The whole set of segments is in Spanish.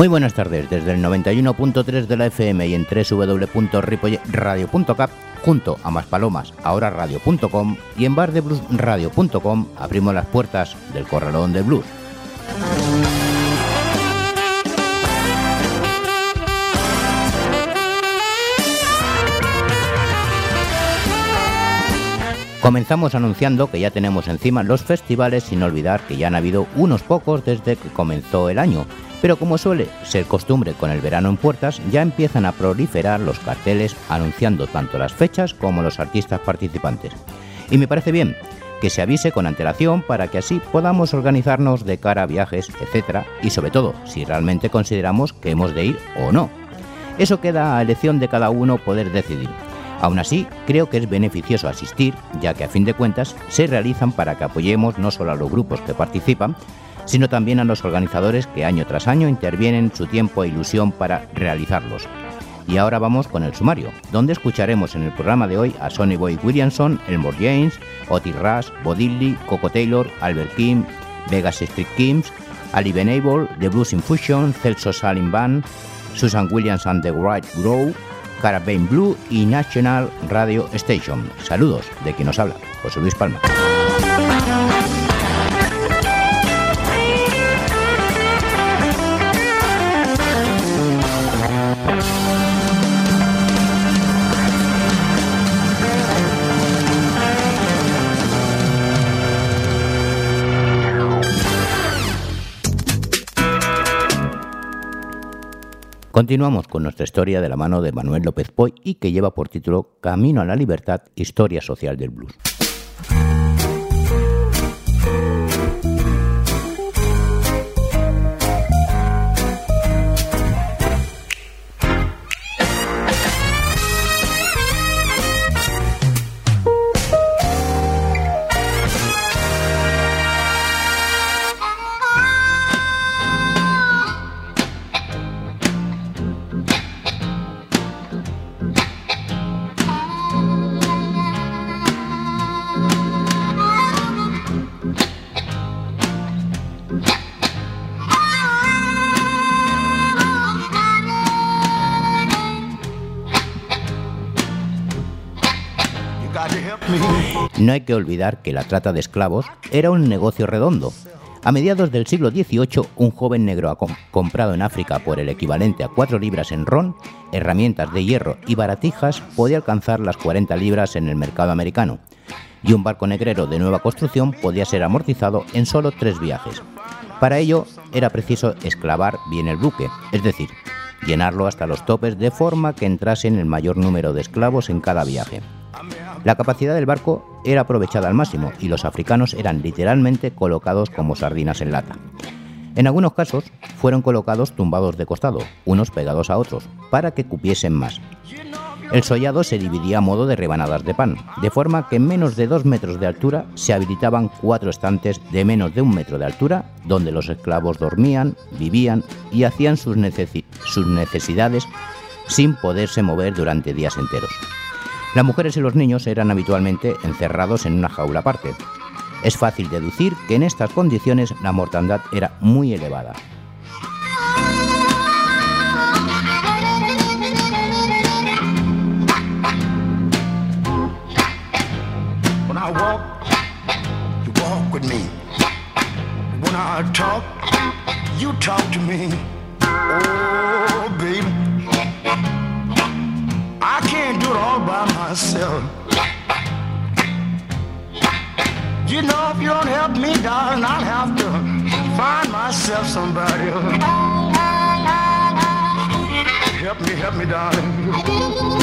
Muy buenas tardes, desde el 91.3 de la FM y en www.ripoyradio.cap, junto a Más Palomas, ahora radio.com y en bardebluesradio.com abrimos las puertas del corralón de blues. Comenzamos anunciando que ya tenemos encima los festivales sin olvidar que ya han habido unos pocos desde que comenzó el año, pero como suele ser costumbre con el verano en puertas, ya empiezan a proliferar los carteles anunciando tanto las fechas como los artistas participantes. Y me parece bien que se avise con antelación para que así podamos organizarnos de cara a viajes, etc. Y sobre todo, si realmente consideramos que hemos de ir o no. Eso queda a elección de cada uno poder decidir. Aún así, creo que es beneficioso asistir, ya que a fin de cuentas se realizan para que apoyemos no solo a los grupos que participan, sino también a los organizadores que año tras año intervienen su tiempo e ilusión para realizarlos. Y ahora vamos con el sumario, donde escucharemos en el programa de hoy a Sonny Boy Williamson, Elmore James, Otis Rush, Bodilly, Coco Taylor, Albert Kim, Vegas Street Kings, Ali Benable, The Blues Infusion, Celso Salim Band, Susan Williams and the White Grow, Carabane Blue y National Radio Station. Saludos de quien nos habla, José Luis Palma. Continuamos con nuestra historia de la mano de Manuel López Poy y que lleva por título Camino a la Libertad, Historia Social del Blues. No hay que olvidar que la trata de esclavos era un negocio redondo. A mediados del siglo XVIII, un joven negro comprado en África por el equivalente a 4 libras en ron, herramientas de hierro y baratijas podía alcanzar las 40 libras en el mercado americano, y un barco negrero de nueva construcción podía ser amortizado en solo tres viajes. Para ello era preciso esclavar bien el buque, es decir, llenarlo hasta los topes de forma que entrasen el mayor número de esclavos en cada viaje. La capacidad del barco era aprovechada al máximo y los africanos eran literalmente colocados como sardinas en lata. En algunos casos fueron colocados tumbados de costado, unos pegados a otros, para que cupiesen más. El sollado se dividía a modo de rebanadas de pan, de forma que en menos de dos metros de altura se habilitaban cuatro estantes de menos de un metro de altura, donde los esclavos dormían, vivían y hacían sus, sus necesidades sin poderse mover durante días enteros. Las mujeres y los niños eran habitualmente encerrados en una jaula aparte. Es fácil deducir que en estas condiciones la mortandad era muy elevada. I can't do it all by myself. You know, if you don't help me, darling, I'll have to find myself somebody Help me, help me, darling.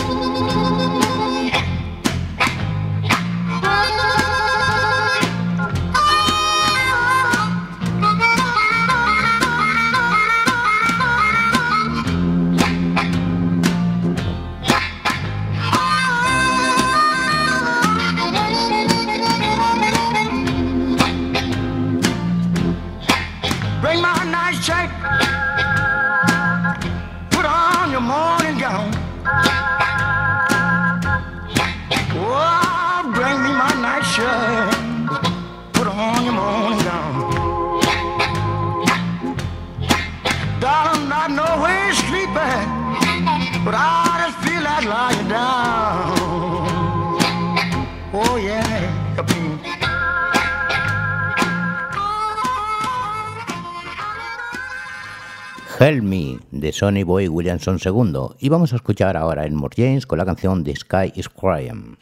Oh yeah, Help Me de Sonny Boy Williamson II y vamos a escuchar ahora en More James con la canción The Sky is Crying.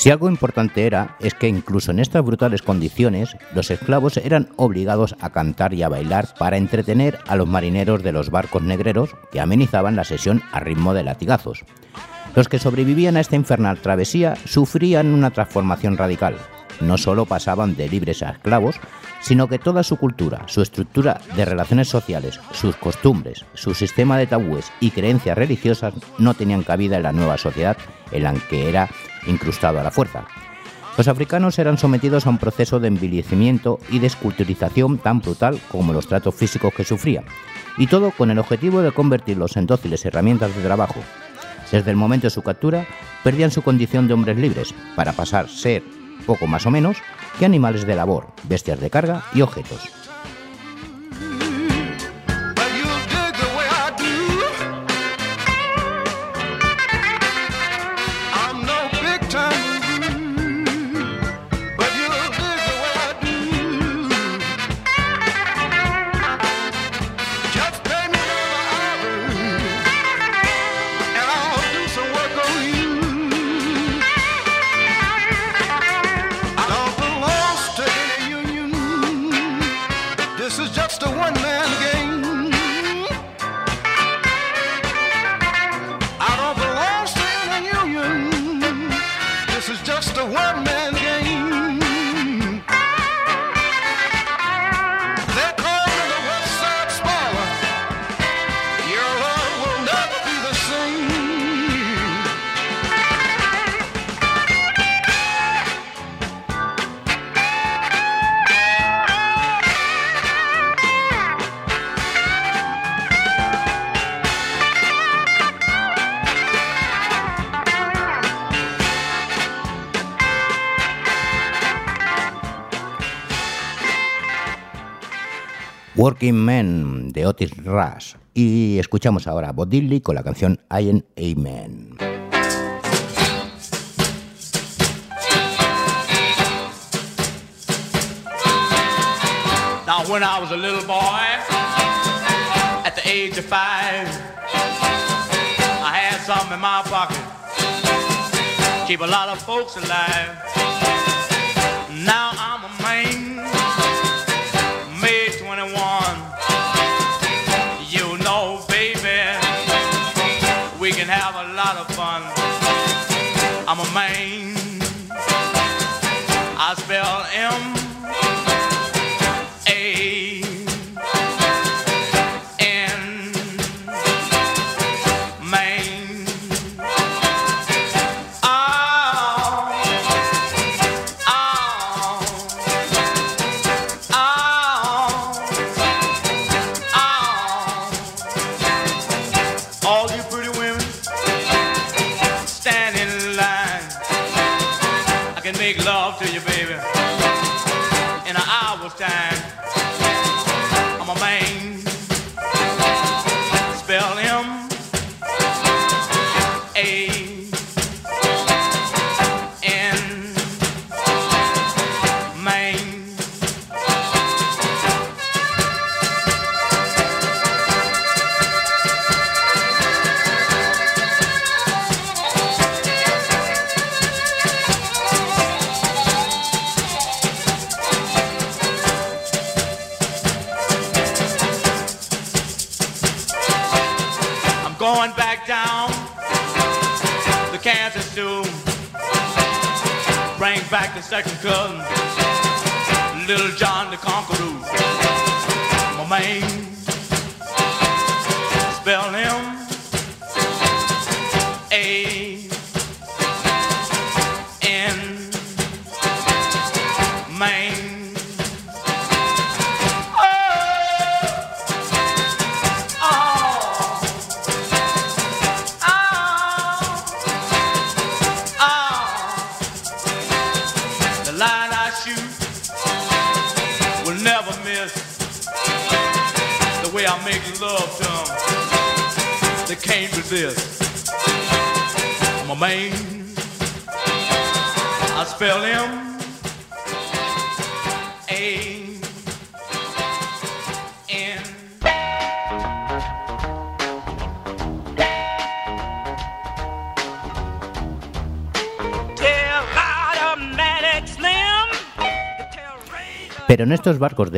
Si algo importante era, es que incluso en estas brutales condiciones, los esclavos eran obligados a cantar y a bailar para entretener a los marineros de los barcos negreros que amenizaban la sesión a ritmo de latigazos. Los que sobrevivían a esta infernal travesía sufrían una transformación radical. No solo pasaban de libres a esclavos, sino que toda su cultura, su estructura de relaciones sociales, sus costumbres, su sistema de tabúes y creencias religiosas no tenían cabida en la nueva sociedad en la que era incrustado a la fuerza. Los africanos eran sometidos a un proceso de envilecimiento y desculturización tan brutal como los tratos físicos que sufrían, y todo con el objetivo de convertirlos en dóciles herramientas de trabajo. Desde el momento de su captura, perdían su condición de hombres libres para pasar a ser, poco más o menos, que animales de labor, bestias de carga y objetos. Working Men de Otis Rush. Y escuchamos ahora a con la canción I am Amen. Now, when I was a little boy, at the age of five, I had something in my pocket. Keep a lot of folks alive. Now I'm a man, man.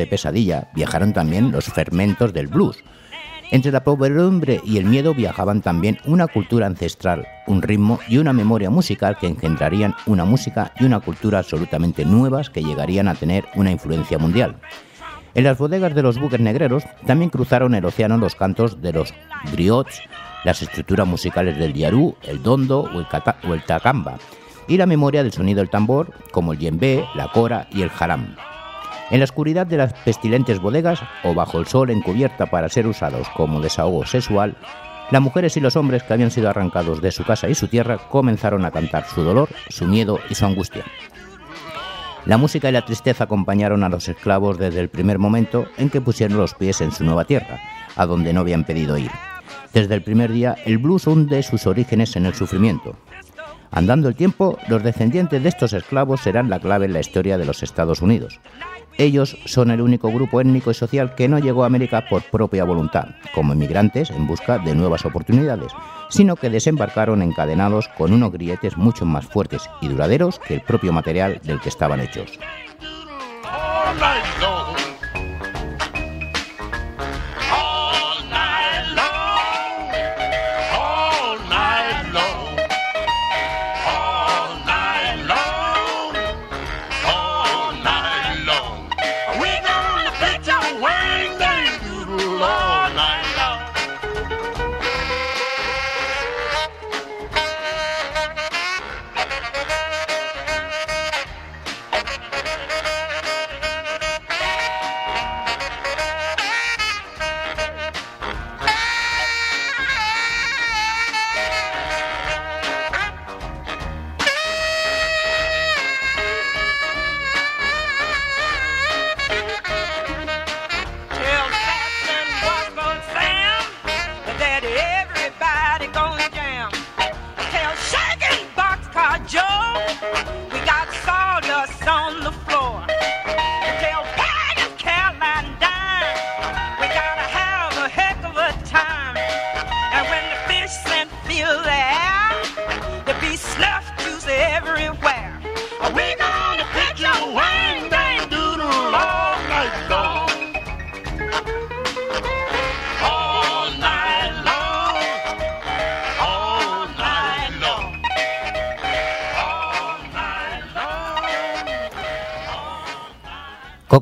Pesadilla viajaron también los fermentos del blues. Entre la podredumbre y el miedo viajaban también una cultura ancestral, un ritmo y una memoria musical que engendrarían una música y una cultura absolutamente nuevas que llegarían a tener una influencia mundial. En las bodegas de los buques negreros también cruzaron el océano los cantos de los griots, las estructuras musicales del yarú, el dondo o el, cata- o tacamba, y la memoria del sonido del tambor, como el yembe, la cora y el haram. En la oscuridad de las pestilentes bodegas o bajo el sol encubierta para ser usados como desahogo sexual, las mujeres y los hombres que habían sido arrancados de su casa y su tierra comenzaron a cantar su dolor, su miedo y su angustia. La música y la tristeza acompañaron a los esclavos desde el primer momento en que pusieron los pies en su nueva tierra, a donde no habían pedido ir. Desde el primer día, el blues hunde sus orígenes en el sufrimiento. Andando el tiempo, los descendientes de estos esclavos serán la clave en la historia de los Estados Unidos. Ellos son el único grupo étnico y social que no llegó a América por propia voluntad, como inmigrantes en busca de nuevas oportunidades, sino que desembarcaron encadenados con unos grilletes mucho más fuertes y duraderos que el propio material del que estaban hechos.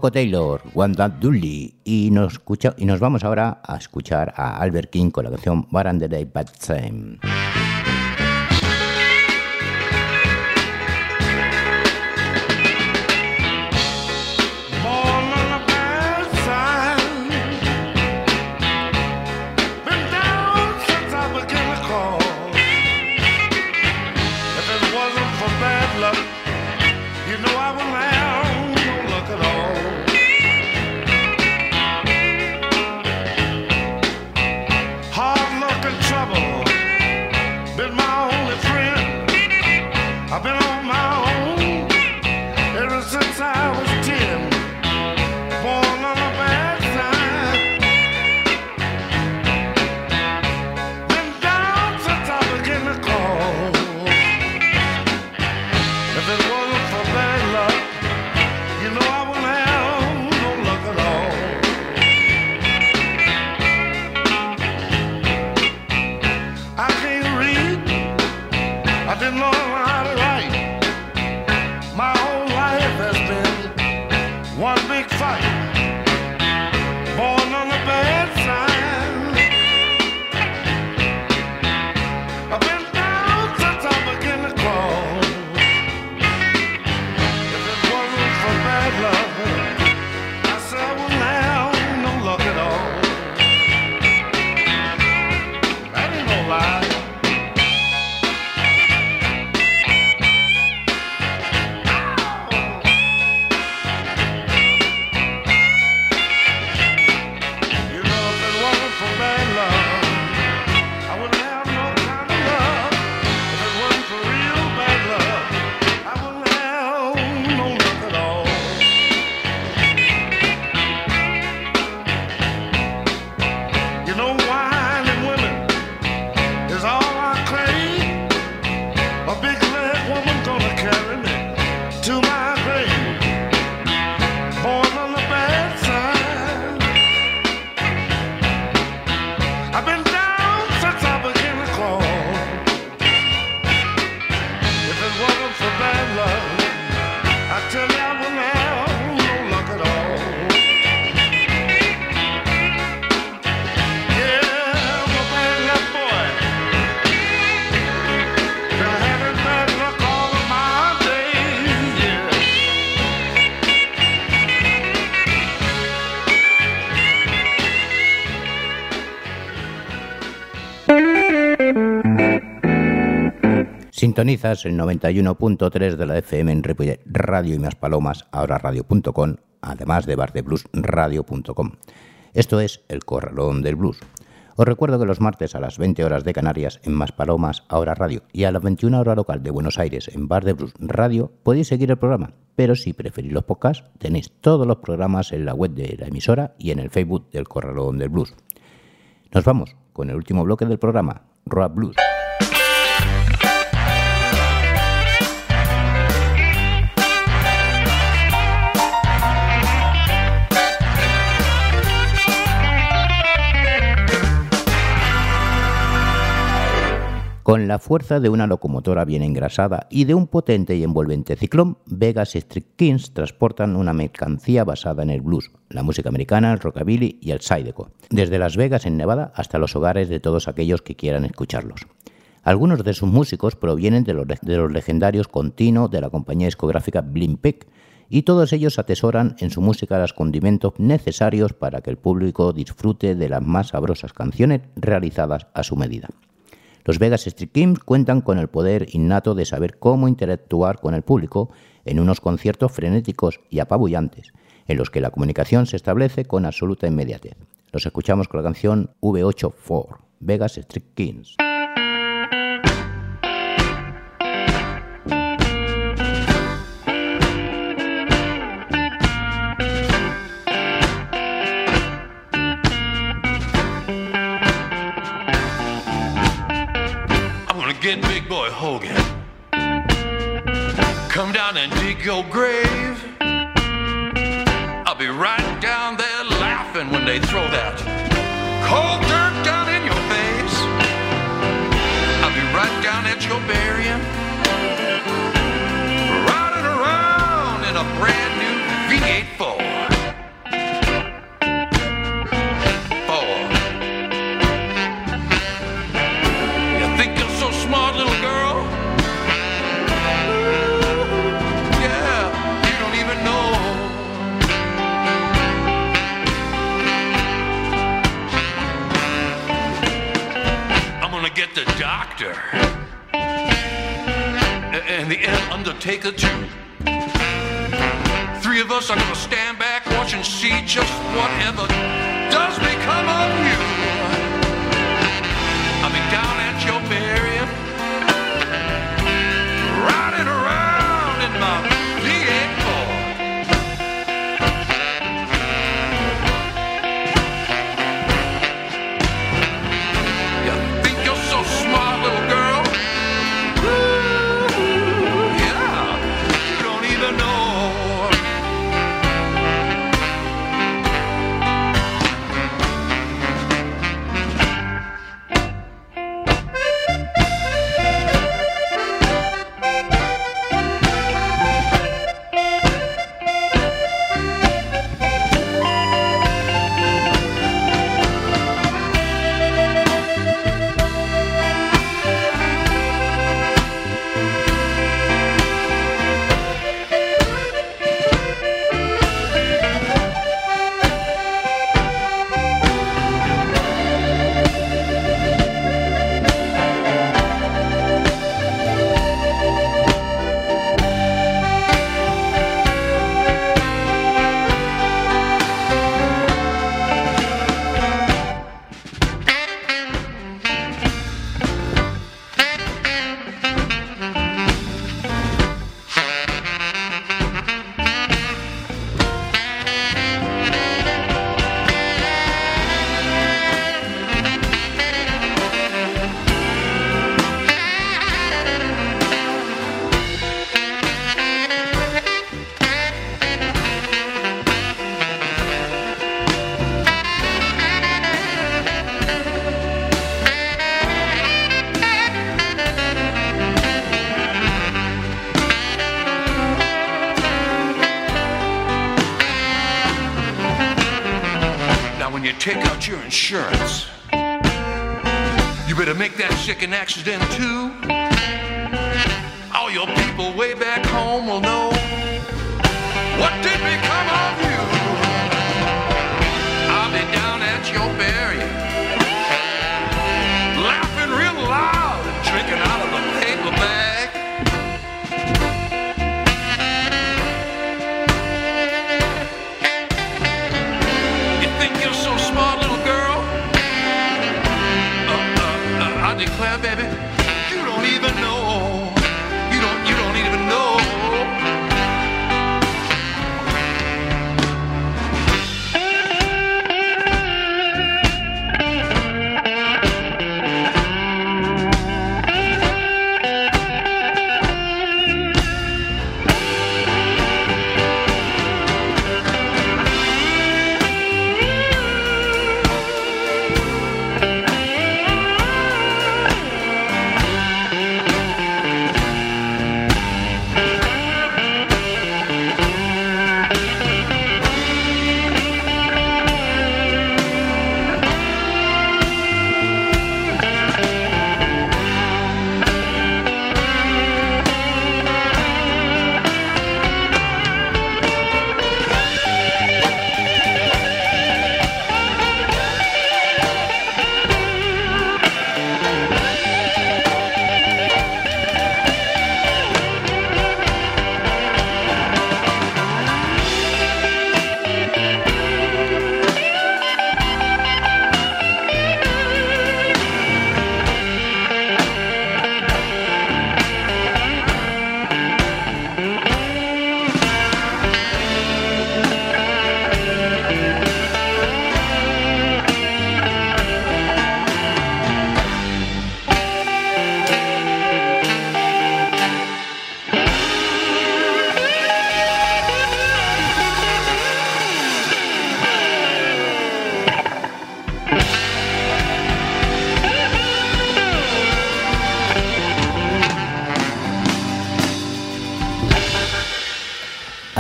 Coco Taylor, One Dully. Y nos, escucha, y nos vamos ahora a escuchar a Albert King con la canción Bar and the Day Bad Time. Sintonizas el 91.3 de la FM en Radio y más palomas, ahora radio.com, además de bardebluesradio.com. Esto es El Corralón del Blues. Os recuerdo que los martes a las 20 horas de Canarias en Más Palomas, ahora radio, y a las 21 horas local de Buenos Aires en Bar de Blues Radio, podéis seguir el programa. Pero si preferís los podcasts, tenéis todos los programas en la web de la emisora y en el Facebook del Corralón del Blues. Nos vamos con el último bloque del programa, Rock Blues. Con la fuerza de una locomotora bien engrasada y de un potente y envolvente ciclón, Vegas Street Kings transportan una mercancía basada en el blues, la música americana, el rockabilly y el sideco, desde Las Vegas en Nevada hasta los hogares de todos aquellos que quieran escucharlos. Algunos de sus músicos provienen de los, legendarios Contino de la compañía discográfica Blimpec, y todos ellos atesoran en su música los condimentos necesarios para que el público disfrute de las más sabrosas canciones realizadas a su medida. Los Vegas Street Kings cuentan con el poder innato de saber cómo interactuar con el público en unos conciertos frenéticos y apabullantes, en los que la comunicación se establece con absoluta inmediatez. Los escuchamos con la canción V8-4, Vegas Street Kings. Gonna get Big Boy Hogan. come down and dig your grave. I'll be right down there laughing when they throw that cold dirt down in your face. I'll be right down at your burying, riding around in a brand new V8 Ford. The doctor and the undertaker too. Three of us are gonna stand back, watch and see just whatever does become of you. I'll be down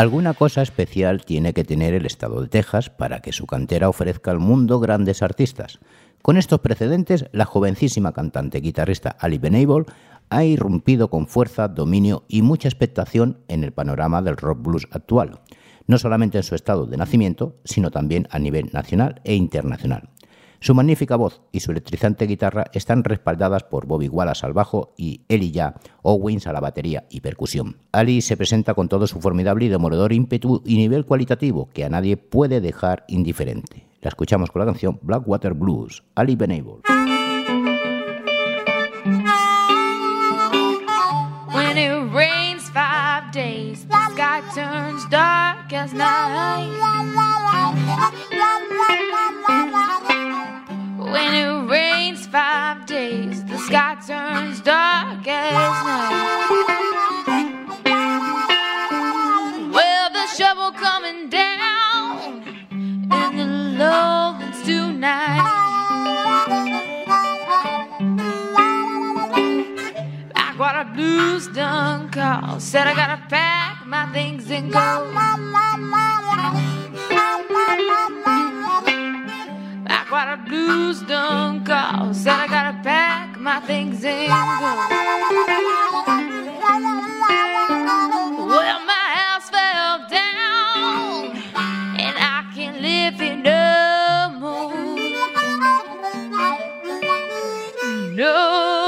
Alguna cosa especial tiene que tener el estado de Texas para que su cantera ofrezca al mundo grandes artistas. Con estos precedentes, la jovencísima cantante guitarrista Ali Benable ha irrumpido con fuerza, dominio y mucha expectación en el panorama del rock blues actual, no solamente en su estado de nacimiento, sino también a nivel nacional e internacional. Su magnífica voz y su electrizante guitarra están respaldadas por Bobby Wallace al bajo y Elijah Owens a la batería y percusión. Ali se presenta con todo su formidable y demoledor ímpetu y nivel cualitativo que a nadie puede dejar indiferente. La escuchamos con la canción Blackwater Blues, Ali Benable. When. When it rains five days, the sky turns dark as night. Well, the shovel coming down in the lowlands tonight. Backwater blues done call. Said I gotta pack my things and go. Backwater blues done call. Said I gotta pack my things and go. Well, my house fell down, and I can't live it no more. No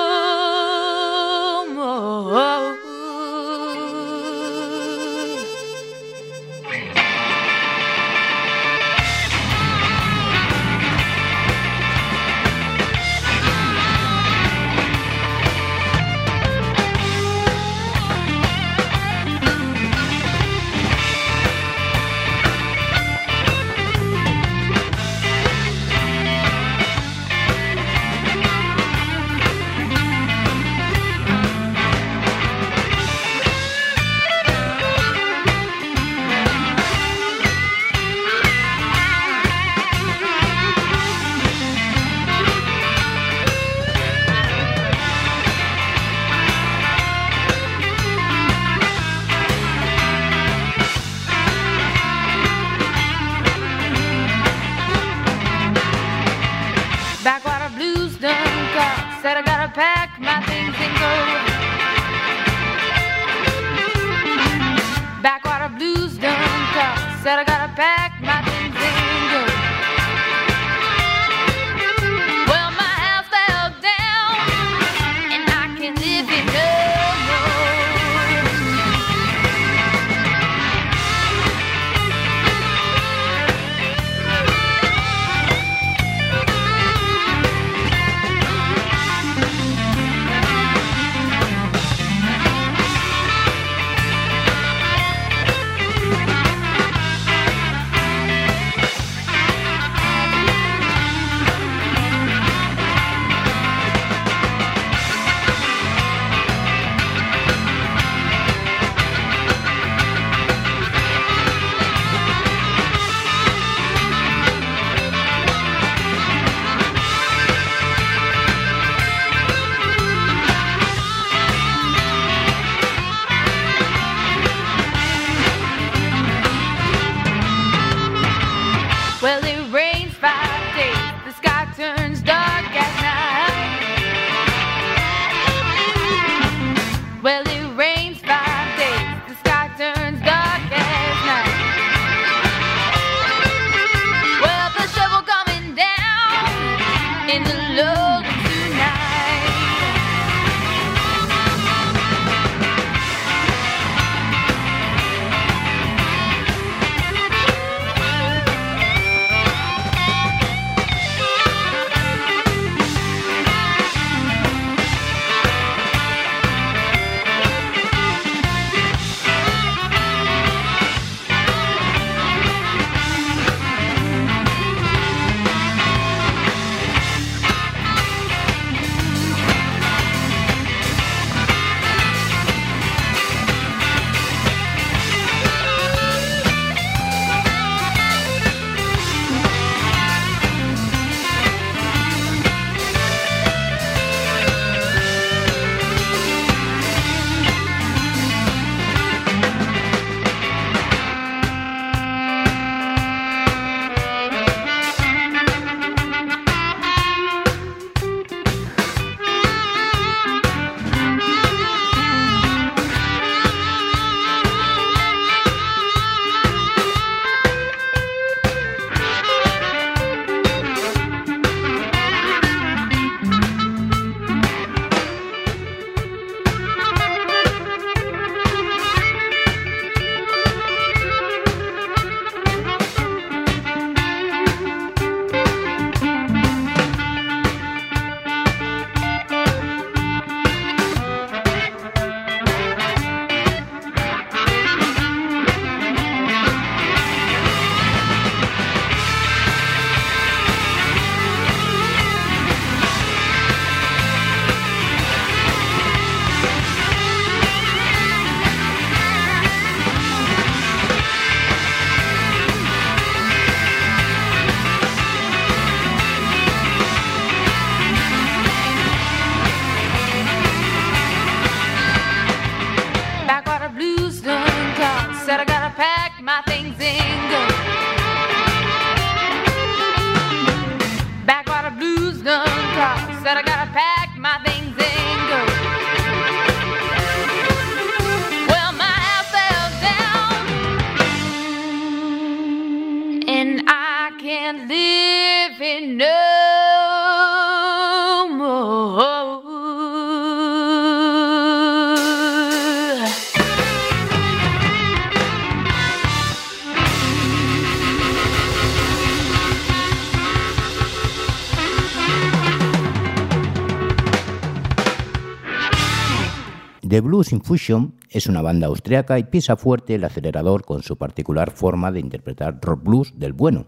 Infusion es una banda austriaca y pisa fuerte el acelerador con su particular forma de interpretar rock blues del bueno,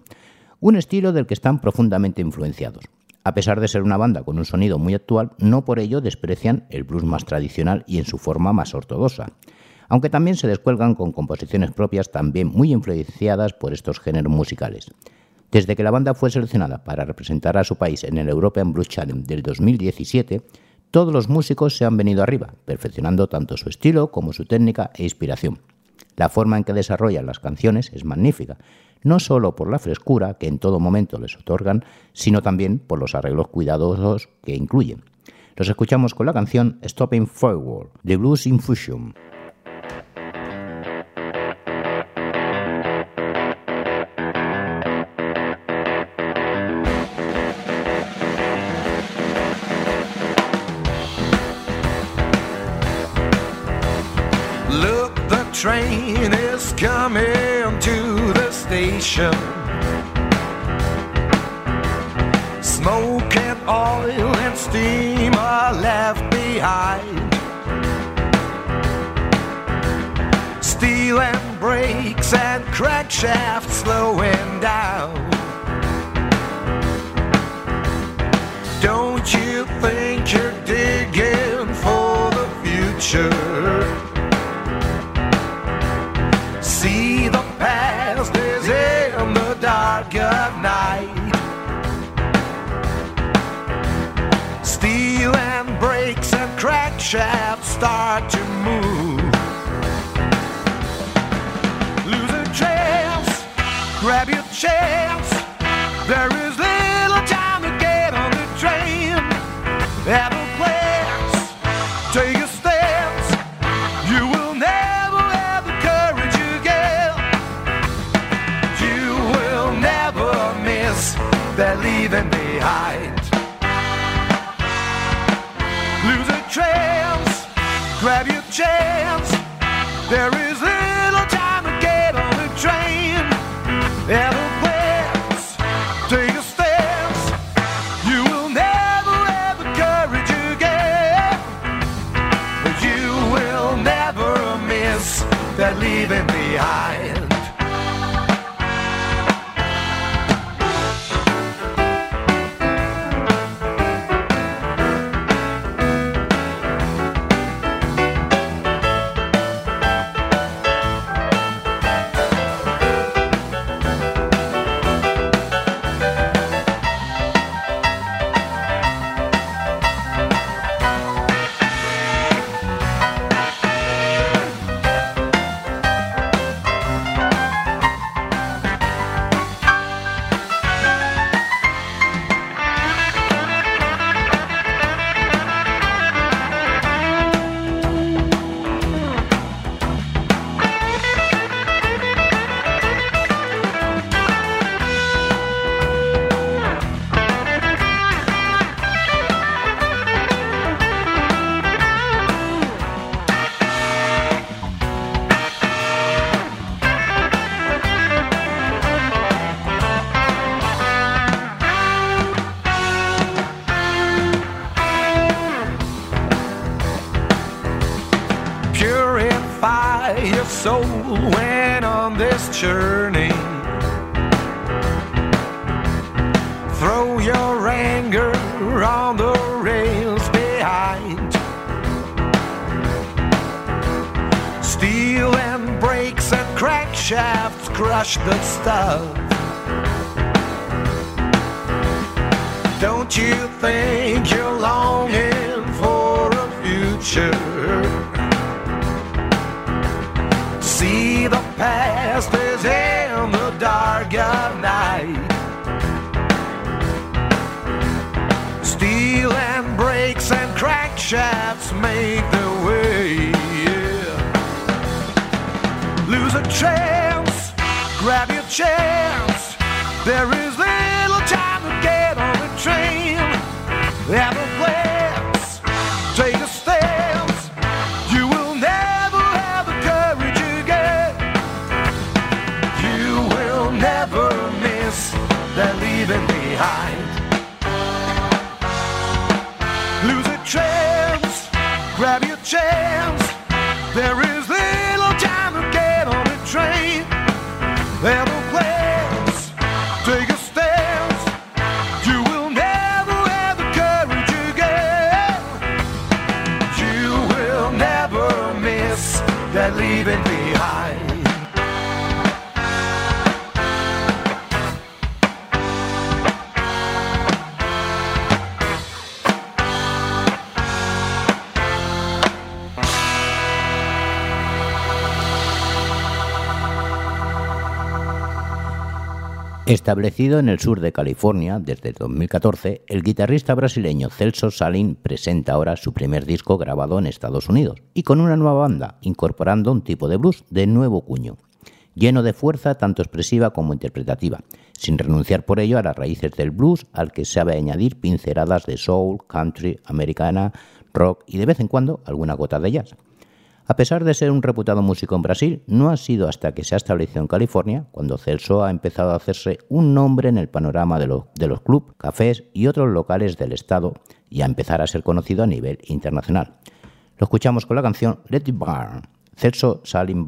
un estilo del que están profundamente influenciados. A pesar de ser una banda con un sonido muy actual, no por ello desprecian el blues más tradicional y en su forma más ortodoxa, aunque también se descuelgan con composiciones propias también muy influenciadas por estos géneros musicales. Desde que la banda fue seleccionada para representar a su país en el European Blues Challenge del 2017, todos los músicos se han venido arriba, perfeccionando tanto su estilo como su técnica e inspiración. La forma en que desarrollan las canciones es magnífica, no solo por la frescura que en todo momento les otorgan, sino también por los arreglos cuidadosos que incluyen. Los escuchamos con la canción Stopping Forward, de Blues Infusion. The station. Smoke and oil and steam are left behind. Steel and brakes and crack shafts slowing down. Don't you think you're digging for the future? Dark of night. Steel and brakes and crack shafts start to move. Lose a chance, grab your chance. There is chance. There is little time to get on the train. Glance, take a stance. You will never have the courage again. But you will never miss that leaving behind. Soul when on this journey. Throw your anger on the rails behind. Steel and brakes and crack shafts crush the stuff. Don't you think you're longing for a future? Past is in the dark of night. Steel and brakes and crack shafts make their way. yeah. Lose a chance, grab your chance. There is little time to get on the train. There is. Establecido en el sur de California desde 2014, el guitarrista brasileño Celso Salin presenta ahora su primer disco grabado en Estados Unidos y con una nueva banda, incorporando un tipo de blues de nuevo cuño, lleno de fuerza tanto expresiva como interpretativa, sin renunciar por ello a las raíces del blues al que sabe añadir pinceladas de soul, country, americana, rock y de vez en cuando alguna gota de jazz. A pesar de ser un reputado músico en Brasil, no ha sido hasta que se ha establecido en California cuando Celso ha empezado a hacerse un nombre en el panorama de, lo- de los clubs, cafés y otros locales del estado y a empezar a ser conocido a nivel internacional. Lo escuchamos con la canción Let It Burn, Celso Salim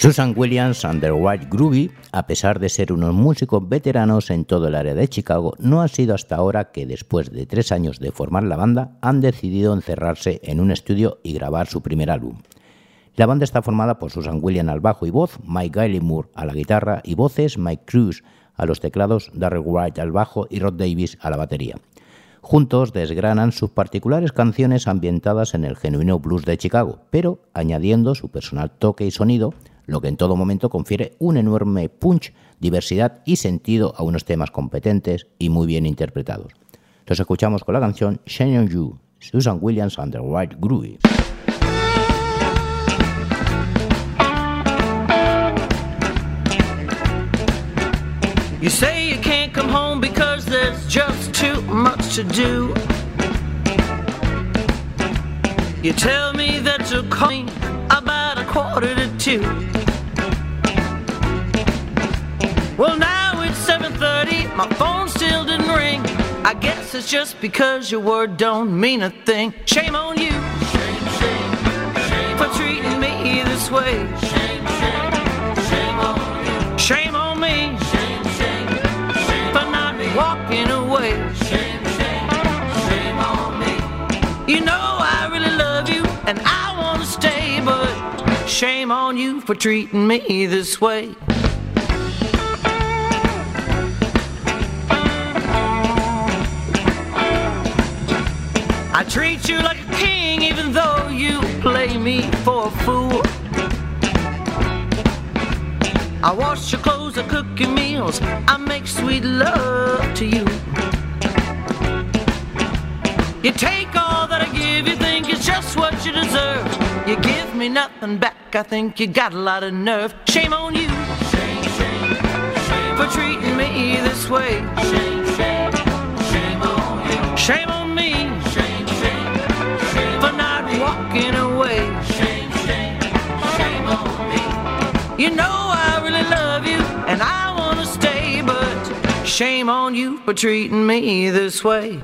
Susan Williams and the White Groovy, a pesar de ser unos músicos veteranos en todo el área de Chicago, no ha sido hasta ahora que después de tres años de formar la banda han decidido encerrarse en un estudio y grabar su primer álbum. La banda está formada por Susan Williams al bajo y voz, Mike Gillimore a la guitarra y voces, Mike Cruz a los teclados, Darrell White al bajo y Rod Davis a la batería. Juntos desgranan sus particulares canciones ambientadas en el genuino blues de Chicago, pero añadiendo su personal toque y sonido, lo que en todo momento confiere un enorme punch, diversidad y sentido a unos temas competentes y muy bien interpretados. Los escuchamos con la canción Shine on Susan Williams and the White Groovy. You say you can't come home because there's just too much to do. You tell me that about a quarter to two. Well, now it's 7:30. My phone still didn't ring. I guess it's just because your word don't mean a thing. Shame on you shame, shame, shame for treating me this way. Shame shame, shame on me shame, shame, shame for not walking away. Shame, shame, shame on me. You know I really love you and I wanna stay, but shame on you for treating me this way. I treat you like a king even though you play me for a fool. I wash your clothes, I cook your meals, I make sweet love to you. You take all that I give, you think it's just what you deserve. You give me nothing back, I think you got a lot of nerve. Shame on you shame, shame, shame for treating me this way. Shame shame, shame on me for You know I really love you and I wanna stay, but shame on you for treating me this way.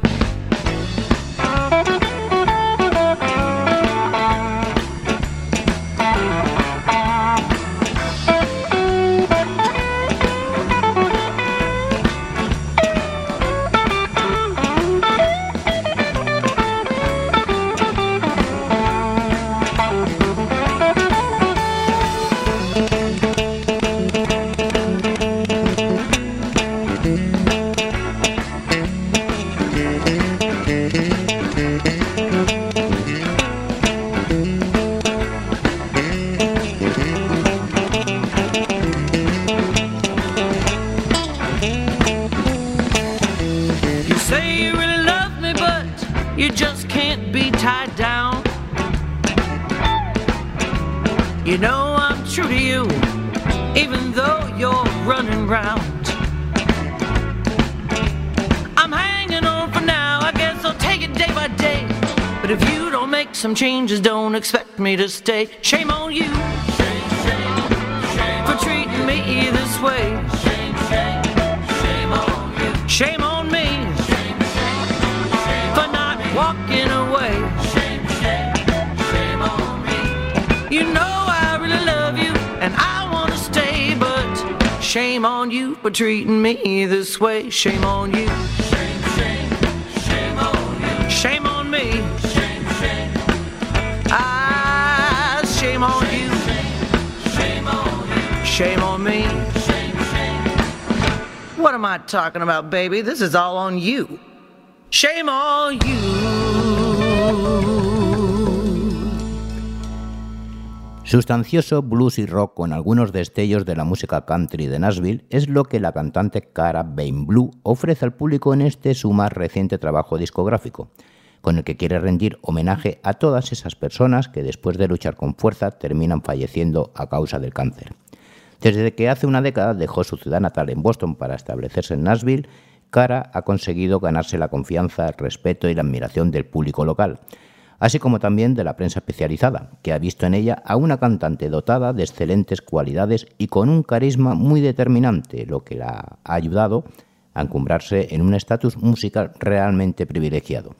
Treating me this way. Shame on you. Shame on me. Ah, shame on you. Shame on me. What am I talking about, baby? This is all on you. Shame on you. Sustancioso blues y rock con algunos destellos de la música country de Nashville es lo que la cantante Cara Bain Blue ofrece al público en este su más reciente trabajo discográfico, con el que quiere rendir homenaje a todas esas personas que después de luchar con fuerza terminan falleciendo a causa del cáncer. Desde que hace una década dejó su ciudad natal en Boston para establecerse en Nashville, Cara ha conseguido ganarse la confianza, el respeto y la admiración del público local, así como también de la prensa especializada, que ha visto en ella a una cantante dotada de excelentes cualidades y con un carisma muy determinante, lo que la ha ayudado a encumbrarse en un estatus musical realmente privilegiado.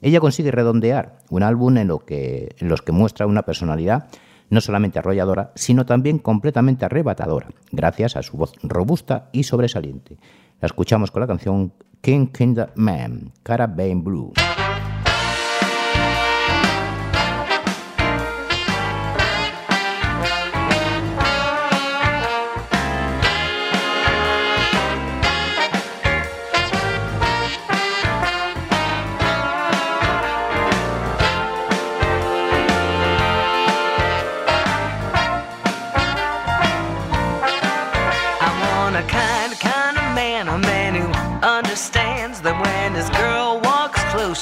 Ella consigue redondear un álbum en, lo que, en los que muestra una personalidad no solamente arrolladora, sino también completamente arrebatadora, gracias a su voz robusta y sobresaliente. La escuchamos con la canción King Man, Carabane Blue.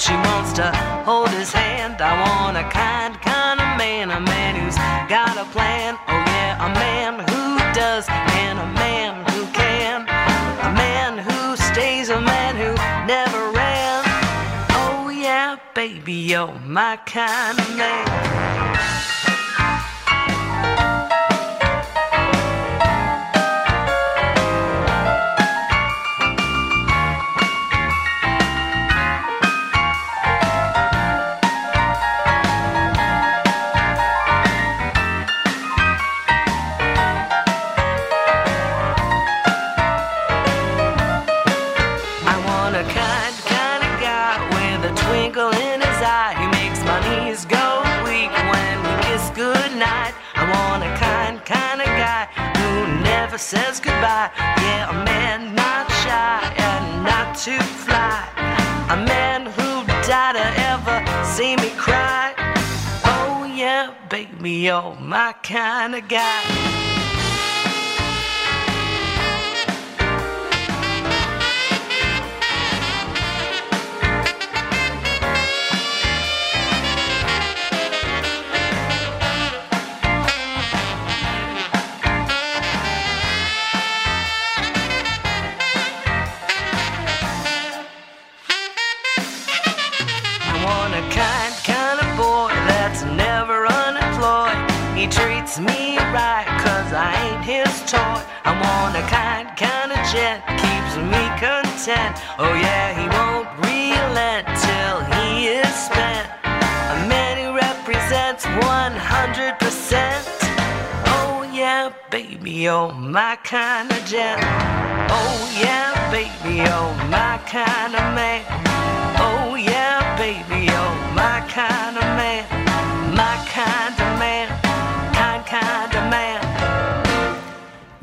She wants to hold his hand. I want a kind, kind of man, a man who's got a plan. Oh yeah, a man who does, and a man who can. A man who stays, a man who never ran. Oh yeah, baby, you're my kind of man. Says goodbye. Yeah, a man not shy and not too fly. A man who died to ever see me cry. Oh yeah, baby, you're my kind of guy. Me right, cause I ain't his toy. I want a kind, kind of gent, keeps me content. Oh yeah, he won't relent till he is spent. A man who represents 100%. Oh yeah, baby, you're my kind of gent. Oh yeah, baby, you're my kind of man. Oh yeah, baby, you're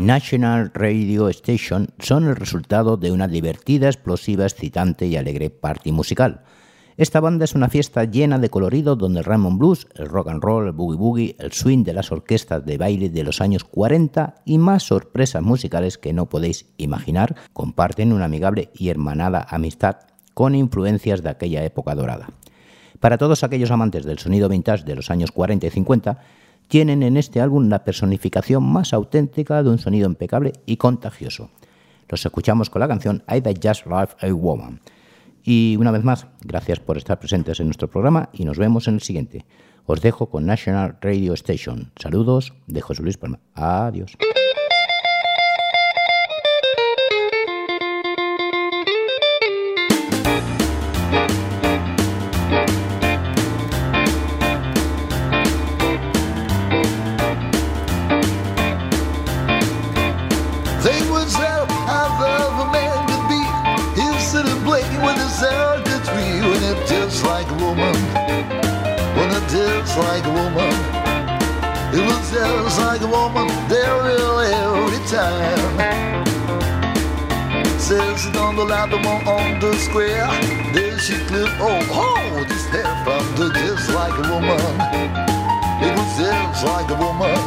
National Radio Station son el resultado de una divertida, explosiva, excitante y alegre party musical. Esta banda es una fiesta llena de colorido donde el Raymond Blues, el rock and roll, el boogie boogie, el swing de las orquestas de baile de los años 40 y más sorpresas musicales que no podéis imaginar comparten una amigable y hermanada amistad con influencias de aquella época dorada. Para todos aquellos amantes del sonido vintage de los años 40 y 50, tienen en este álbum la personificación más auténtica de un sonido impecable y contagioso. Los escuchamos con la canción I That Just Love a Woman. Y una vez más, gracias por estar presentes en nuestro programa y nos vemos en el siguiente. Os dejo con National Radio Station. Saludos de José Luis Palma. Adiós. Time. Says it on the ladder on the square. There she clip, oh, oh, this hair from the just like a woman. It was just like a woman.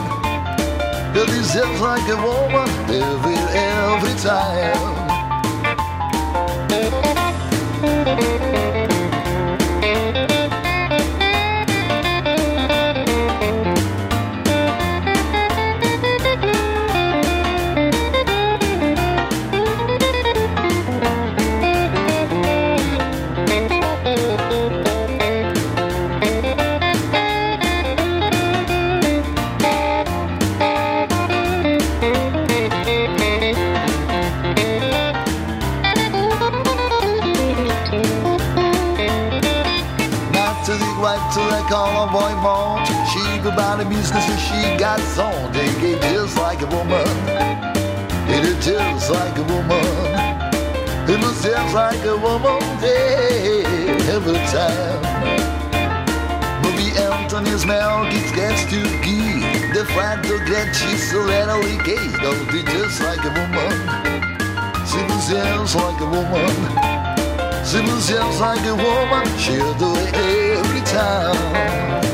It is just like a woman every every time. About the business that she got on. They get just like a woman. It is just like a woman. It was just like a woman yeah, every time. Maybe Anthony's it gets to give. The fact get cheese a little case. Don't be just like a woman. She was just like a woman. She was just like a woman. She'll do it every time.